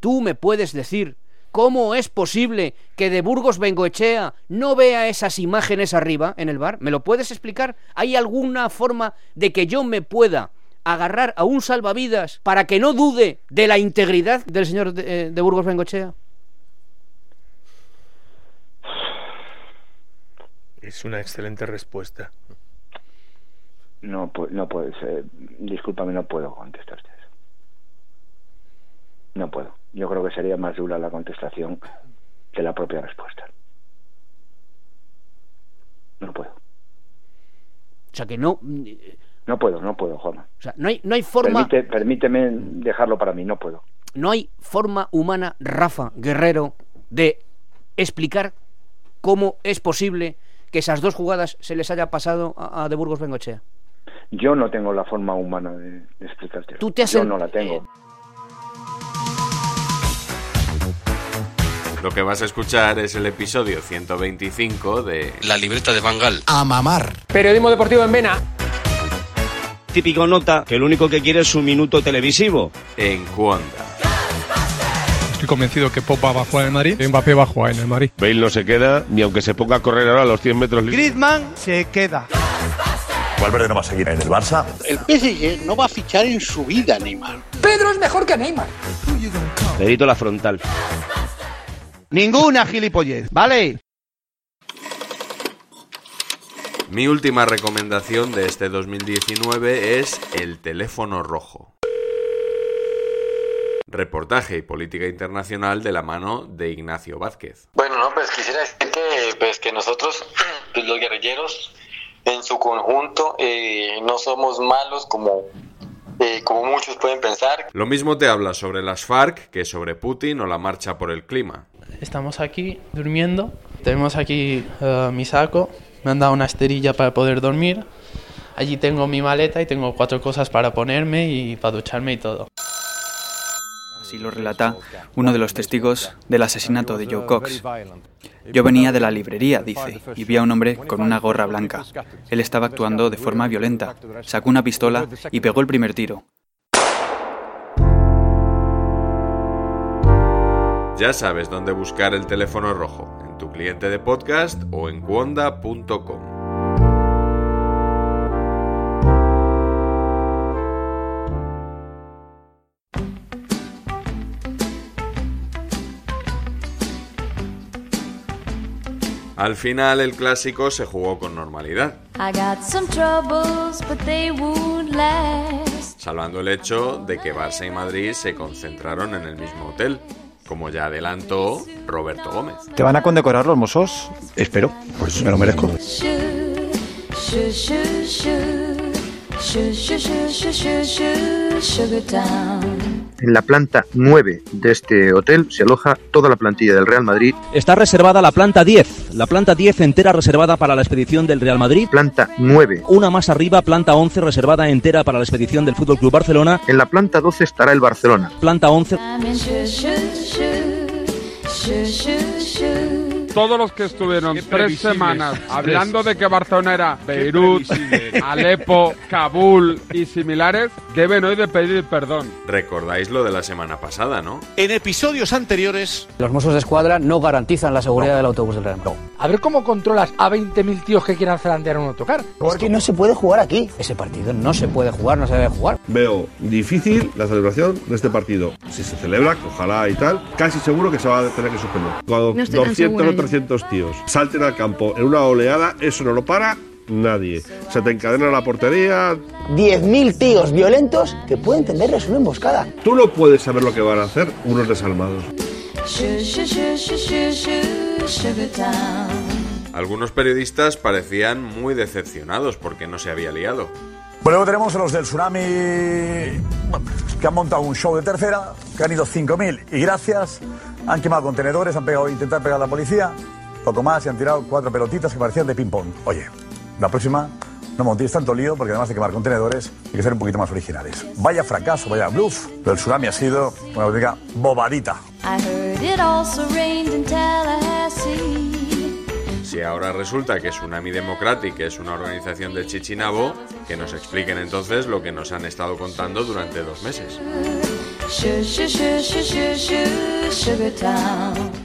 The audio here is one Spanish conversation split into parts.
Tú me puedes decir cómo es posible que de Burgos Bengoechea no vea esas imágenes arriba en el bar. ¿Me lo puedes explicar? ¿Hay alguna forma de que yo me pueda agarrar a un salvavidas para que no dude de la integridad del señor de, eh, de Burgos Bengoechea? Es una excelente respuesta. No, no puedes. eh, discúlpame, no puedo contestarte. No puedo. Yo creo que sería más dura la contestación que la propia respuesta. No puedo. O sea, que no... eh, No puedo, no puedo, Juanma. O sea, no hay, no hay forma... Permite- permíteme dejarlo para mí, no puedo. No hay forma humana, Rafa Guerrero, de explicar cómo es posible que esas dos jugadas se les haya pasado a, a de Burgos Bengochea. Yo no tengo la forma humana de, de explicarte. Tú te has Yo en- no la tengo. Lo que vas a escuchar es el episodio 125 de La libreta de Bangal. A mamar. Periodismo deportivo en Vena. Típico nota que lo único que quiere es un minuto televisivo. En Cuonda. Estoy convencido que Pop va a jugar en el Madrid Mbappé va a jugar en el Madrid. Bale no se queda ni aunque se ponga a correr ahora a los 100 metros. Griezmann se queda. Valverde no va a seguir en el Barça. El PSG no va a fichar en su vida Neymar. Pedro es mejor que Neymar. Perito la frontal. Ninguna gilipollez, ¿vale? Mi última recomendación de este 2019 es El teléfono rojo. Reportaje y política internacional de la mano de Ignacio Vázquez. Bueno, no, pues quisiera decir que, pues, que nosotros, pues, los guerrilleros, en su conjunto, eh, no somos malos como, eh, como muchos pueden pensar. Lo mismo te habla sobre las FARC que sobre Putin o la marcha por el clima. Estamos aquí durmiendo. Tenemos aquí eh, mi saco. Me han dado una esterilla para poder dormir. Allí tengo mi maleta y tengo cuatro cosas para ponerme y para ducharme y todo. Así lo relata uno de los testigos del asesinato de Joe Cox. Yo venía de la librería, dice, y vi a un hombre con una gorra blanca. Él estaba actuando de forma violenta. Sacó una pistola y pegó el primer tiro. Ya sabes dónde buscar el teléfono rojo, en tu cliente de podcast o en cuonda.com. Al final el clásico se jugó con normalidad, troubles, salvando el hecho de que Barça y Madrid se concentraron en el mismo hotel, como ya adelantó Roberto Gómez. ¿Te van a condecorar los mozos? Espero, pues me lo merezco. En la planta 9 de este hotel se aloja toda la plantilla del Real Madrid. Está reservada la planta 10, la planta 10 entera reservada para la expedición del Real Madrid. Planta 9. Una más arriba, planta 11 reservada entera para la expedición del Fútbol Club Barcelona. En la planta 12 estará el Barcelona. Planta 11. Todos los que estuvieron tres semanas hablando de que Barcelona era Beirut, Alepo, Kabul y similares, deben hoy de pedir perdón. Recordáis lo de la semana pasada, ¿no? En episodios anteriores, Los Mossos de Escuadra no garantizan la seguridad del autobús del Real Madrid. A ver cómo controlas a 20.000 tíos que quieran zarandear un autocar. Es que no se puede jugar aquí. Ese partido no se puede jugar, no se debe jugar. Veo difícil la celebración de este partido. Si se celebra, ojalá y tal, casi seguro que se va a tener que suspender. Cuando No estoy tan 200 segura o yo. 300 tíos salten al campo en una oleada, eso no lo para nadie. Se te encadena la portería. 10.000 tíos violentos que pueden tenderles una emboscada. Tú no puedes saber lo que van a hacer unos desalmados. Algunos periodistas parecían muy decepcionados porque no se había liado. Bueno, luego tenemos a los del tsunami que han montado un show de tercera, que han ido 5.000 y gracias, han quemado contenedores, han pegado, intentado pegar a la policía, poco más y han tirado cuatro pelotitas que parecían de ping-pong. Oye, la próxima no montéis tanto lío porque además de quemar contenedores hay que ser un poquito más originales. Vaya fracaso, vaya bluff, pero el tsunami ha sido una auténtica bobadita. Si ahora resulta que Tsunami Democratic es una organización de Chichinabo, que nos expliquen entonces lo que nos han estado contando durante dos meses.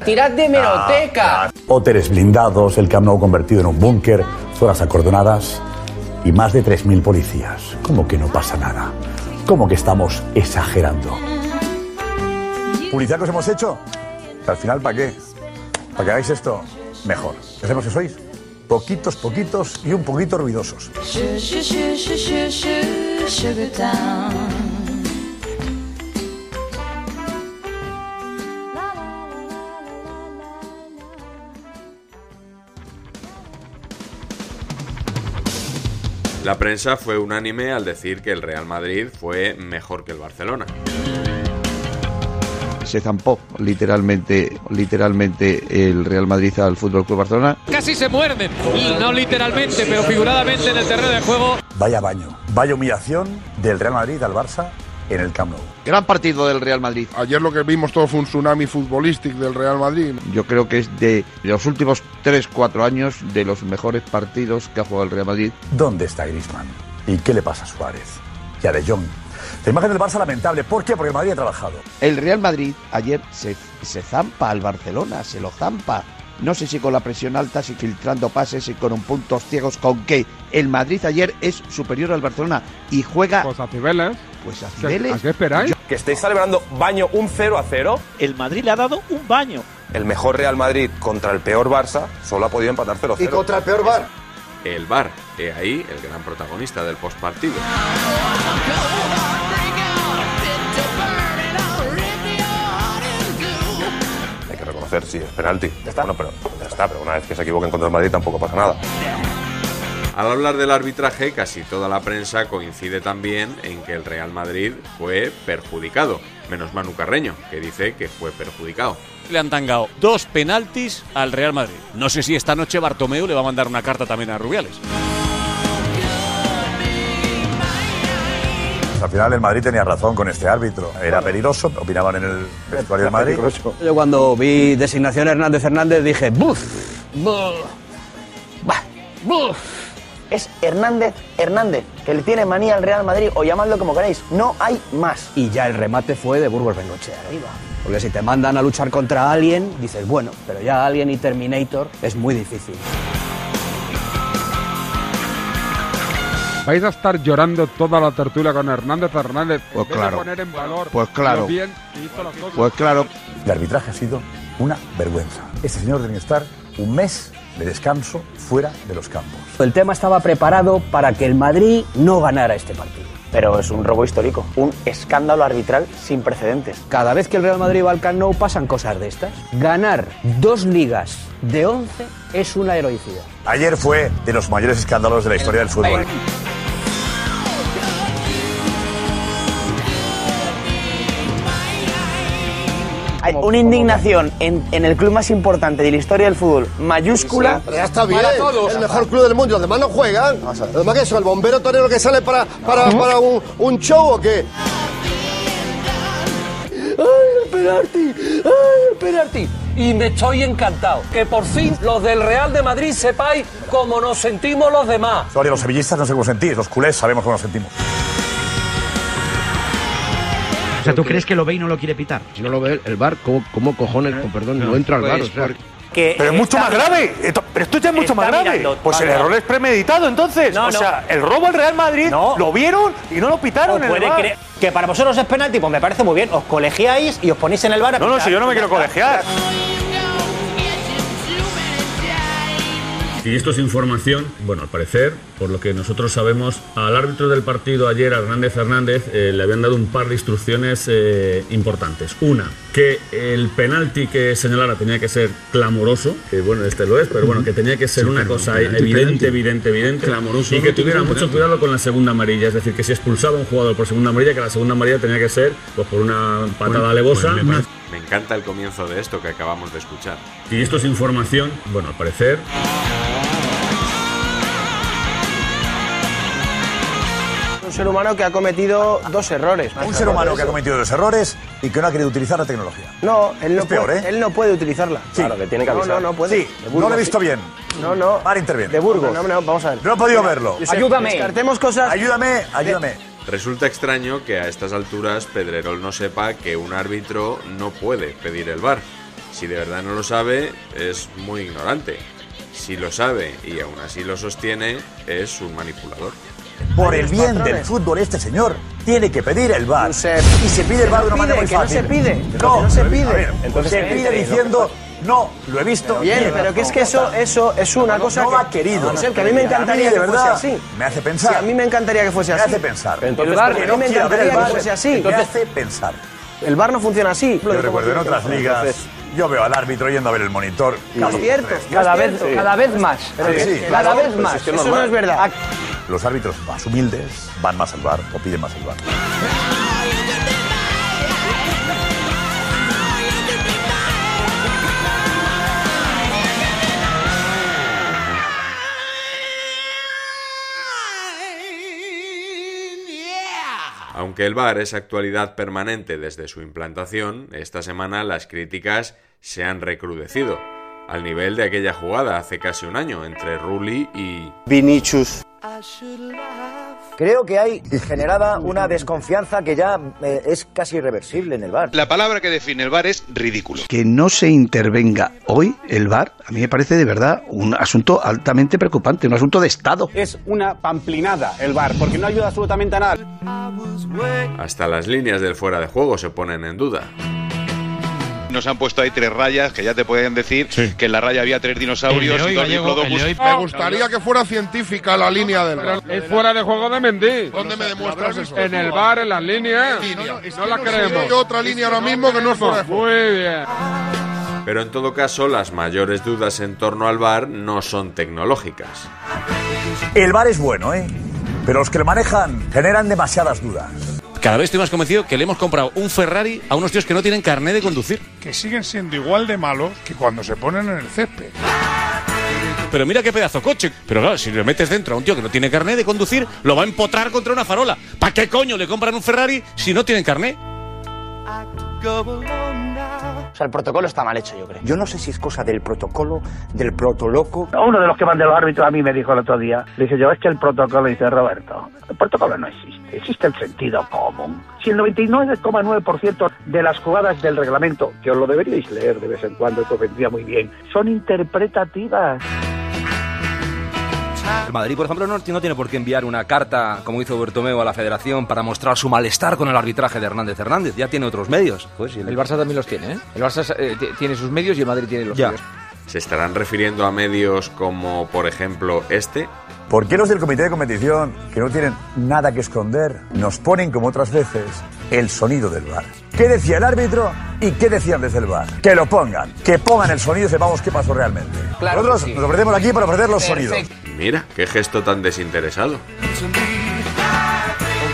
¡Tirad de meroteca! Hoteles blindados, el Camp Nou convertido en un búnker, zonas acordonadas y más de 3.000 policías. ¿Cómo que no pasa nada? ¿Cómo que estamos exagerando? ¿Publicidad que os hemos hecho? Al final, ¿para qué? ¿Para que hagáis esto? Mejor. ¿Qué hacemos que sois? Poquitos, poquitos y un poquito ruidosos. La prensa fue unánime al decir que el Real Madrid fue mejor que el Barcelona. Se zampó literalmente, literalmente el Real Madrid al Fútbol Club Barcelona. Casi se muerden, no literalmente, pero figuradamente en el terreno de juego. Vaya baño, vaya humillación del Real Madrid al Barça en el Camp Nou. Gran partido del Real Madrid. Ayer lo que vimos todo fue un tsunami futbolístico del Real Madrid. Yo creo que es de los últimos 3-4 años de los mejores partidos que ha jugado el Real Madrid. ¿Dónde está Griezmann? ¿Y qué le pasa a Suárez? Y a De Jong. La imagen del Barça lamentable. ¿Por qué? Porque el Madrid ha trabajado. El Real Madrid ayer se, se zampa al Barcelona, se lo zampa. No sé si con la presión alta, si filtrando pases y con un puntos ciegos, con que el Madrid ayer es superior al Barcelona y juega. Pues a Cibeles. Pues a ¿A Cibeles. qué esperáis? Que estáis celebrando baño un 0 a 0. El Madrid le ha dado un baño. El mejor Real Madrid contra el peor Barça solo ha podido empatar 0 a 0. Y contra el peor Bar. El VAR, he ahí el gran protagonista del postpartido. Hay que reconocer, sí, es penalti. Bueno, pero ya está, pero una vez que se equivoquen contra el Madrid tampoco pasa nada. Al hablar del arbitraje, casi toda la prensa coincide también en que el Real Madrid fue perjudicado, menos Manu Carreño, que dice que fue perjudicado. Le han tangado dos penaltis al Real Madrid. No sé si esta noche Bartomeu le va a mandar una carta también a Rubiales. Al final el Madrid tenía razón con este árbitro. Era peligroso, opinaban en el vestuario del Madrid. Yo cuando vi designación Hernández Hernández dije, ¡buf! ¡buf! Buf. Es Hernández Hernández, que le tiene manía al Real Madrid o llamadlo como queráis. No hay más. Y ya el remate fue de Burgos Bengochea arriba. Porque si te mandan a luchar contra Alien, dices, bueno, pero ya Alien y Terminator es muy difícil. Vais a estar llorando toda la tertulia con Hernández Hernández. en Pues vez de claro. poner en valor Pues claro. lo bien que hizo las cosas. Pues claro. El arbitraje ha sido una vergüenza. Este señor tiene que estar un mes de descanso fuera de los campos. El tema estaba preparado para que el Madrid no ganara este partido. Pero es un robo histórico, un escándalo arbitral sin precedentes. Cada vez que el Real Madrid va al Camp Nou pasan cosas de estas. Ganar dos ligas de 11 es una heroicidad. Ayer fue de los mayores escándalos de la historia del fútbol. Hay una indignación en, en el club más importante de la historia del fútbol, mayúscula. Ya está bien, el mejor club del mundo. Los demás no juegan. Los demás que son el bombero torero que sale para, para, para un, un show o qué. ¡Ay, el penalti! ¡Ay, el penalti! Y me estoy encantado. Que por fin los del Real de Madrid sepáis cómo nos sentimos los demás. Sorry, los sevillistas no sé cómo sentís, los culés sabemos cómo nos sentimos. O sea, ¿tú crees que lo ve y no lo quiere pitar? Si no lo ve el bar, ¿cómo, cómo cojones, con perdón, no entra al bar? Pues O sea, por- que Pero es mucho más grave. Esto- pero esto ya es mucho más grave. mirando- pues el error es premeditado, entonces. No, o no. sea, el robo al Real Madrid lo vieron y no lo pitaron en el puede creer que para vosotros es penalti, pues me parece muy bien. Os colegiáis y os ponéis en el bar a No, no, si yo no me quiero colegiar. Y esto es información, bueno, al parecer, por lo que nosotros sabemos, al árbitro del partido ayer, a Hernández Fernández, eh, le habían dado un par de instrucciones eh, importantes. Una, que el penalti que señalara tenía que ser clamoroso, que bueno, este lo es, pero bueno, que tenía que ser Sí, una cosa penalti, evidente, penalti. evidente, evidente, Clamoroso y que tuviera mucho cuidado con la segunda amarilla, es decir, que si expulsaba a un jugador por segunda amarilla, que la segunda amarilla tenía que ser pues, por una patada Pues- alevosa, pues me Me encanta el comienzo de esto que acabamos de escuchar. y esto es información, bueno, al parecer, Un ser humano que ha cometido dos errores. Un ser humano que ha cometido dos errores y que no ha querido utilizar la tecnología. No, él no, Es peor, puede, ¿eh? él no puede utilizarla. Sí. Claro, que tiene que No, avisar. no, no puede. Sí, no lo he visto bien. No, no. Ahora interviene. De Burgos. No, no, vamos a ver. No he podido verlo. Josep, Descartemos cosas. Ayúdame, ayúdame. Resulta extraño que a estas alturas Pedrerol no sepa que un árbitro no puede pedir el VAR. Si de verdad no lo sabe, es muy ignorante. Si lo sabe y aún así lo sostiene, es un manipulador. Por el bien del fútbol, este señor tiene que pedir el VAR. Y se pide el VAR de una manera muy que no fácil. se pide, No, no se pide. ver, Entonces, se entre, pide ¿no? diciendo, no, lo he visto. Bien, tiene pero que es que eso, eso es una No, cosa no que, ha querido. Josep, que a mí me encantaría mí, de que fuese verdad, así. me hace pensar. Sí, a mí me encantaría que fuese Me así. hace pensar. el Entonces, que a no me el encantaría que fuese así. me Entonces, hace pensar. el VAR no funciona así. Yo recuerdo en otras ligas, yo veo al árbitro yendo a ver el monitor. No es cierto, cada vez, cada vez más. Cada claro, vez más. Eso no es verdad. Los árbitros más humildes van más al bar o piden más al bar. Aunque el VAR es actualidad permanente desde su implantación, esta semana las críticas se han recrudecido, al nivel de aquella jugada hace casi un año entre Rulli y Vinicius. Creo que hay generada una desconfianza que ya eh, es casi irreversible en el bar. La palabra que define el VAR es ridículo. Que no se intervenga hoy el VAR, a mí me parece de verdad un asunto altamente preocupante, un asunto de Estado. Es una pamplinada el bar, porque no ayuda absolutamente a nada. hasta las líneas del fuera de juego se ponen en duda. Nos han puesto ahí tres rayas que ya te pueden decir que en la raya había tres dinosaurios y dos diplodocus. Me gustaría que fuera científica la línea del bar. Es fuera de juego de Mendy. ¿Dónde me demuestras eso? En el bar, en las líneas. No, la creemos. Hay otra línea ahora mismo que no es fuera de juego. Muy bien. Pero en todo caso, las mayores dudas en torno al VAR no son tecnológicas. El bar es bueno, ¿eh? Pero los que lo manejan generan demasiadas dudas. Cada vez estoy más convencido que le hemos comprado un Ferrari a unos tíos que no tienen carné de conducir. que siguen siendo igual de malos que cuando se ponen en el césped. Pero mira qué pedazo coche. Pero claro, si le metes dentro a un tío que no tiene carné de conducir, lo va a empotrar contra una farola. ¿Para qué coño le compran un Ferrari si no tienen carné? O sea, el protocolo está mal hecho, yo creo. Yo no sé si es cosa del protocolo, del protoloco. Uno de los que van de los árbitros a mí me dijo el otro día, le dije yo, es que el protocolo, dice Roberto, el protocolo no existe, existe el sentido común. Si el 99,9% de las jugadas del reglamento, que os lo deberíais leer de vez en cuando, esto vendría muy bien, son interpretativas. El Madrid, por ejemplo, no, no tiene por qué enviar una carta, como hizo Bertomeu, a la federación para mostrar su malestar con el arbitraje de Hernández Hernández. Ya tiene otros medios. Pues, El Barça también los tiene, ¿eh? El Barça eh, tiene sus medios y el Madrid tiene los Ya. suyos. ¿Se estarán refiriendo a medios como, por ejemplo, este? ¿Por qué los del comité de competición, que no tienen nada que esconder, nos ponen, como otras veces, el sonido del bar? ¿Qué decía el árbitro y qué decían desde el bar? Que lo pongan, que pongan el sonido y sepamos qué pasó realmente. Claro Nosotros sí. nos ofrecemos aquí para ofrecer los Perfecto. sonidos. Mira, qué gesto tan desinteresado.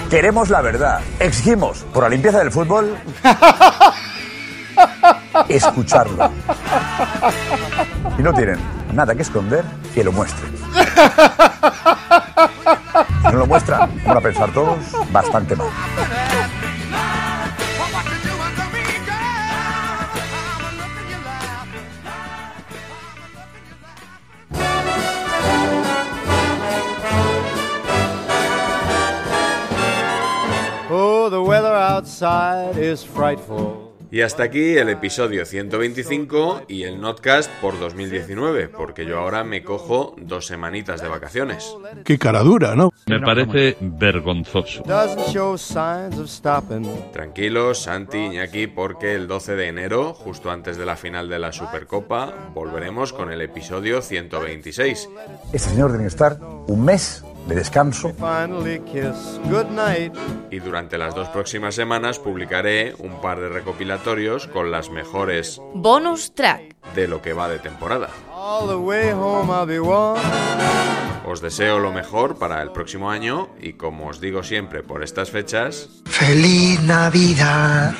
Queremos la verdad. Exigimos, por la limpieza del fútbol, escucharlo. Y no tienen nada que esconder, que lo muestren. Si no lo muestran, vamos a pensar todos, bastante mal. Y hasta aquí el episodio 125 y el Notcast por 2019, porque yo ahora me cojo dos semanitas de vacaciones. Qué cara dura, ¿no? Me parece vergonzoso. Tranquilos, Santi, Iñaki, porque el 12 de enero, justo antes de la final de la Supercopa, volveremos con el episodio 126. Este señor tiene que estar un mes de descanso. Y durante las dos próximas semanas publicaré un par de recopilatorios con las mejores Bonus track. de lo que va de temporada. Os deseo lo mejor para el próximo año y como os digo siempre por estas fechas, Feliz Navidad.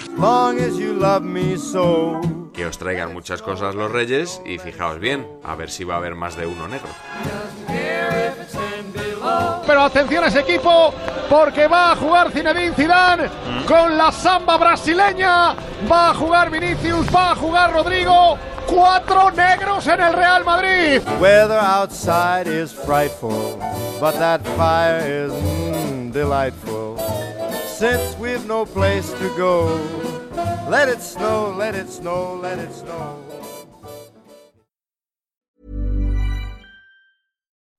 que os traigan muchas cosas los reyes y fijaos bien, a ver si va a haber más de uno negro. Pero atención a ese equipo, porque va a jugar Zinedine Zidane con la samba brasileña. Va a jugar Vinicius, va a jugar Rodrigo. Cuatro negros en el Real Madrid. Weather outside is frightful, but that fire is mm, delightful. Since we've no place to go, let it snow, let it snow, let it snow.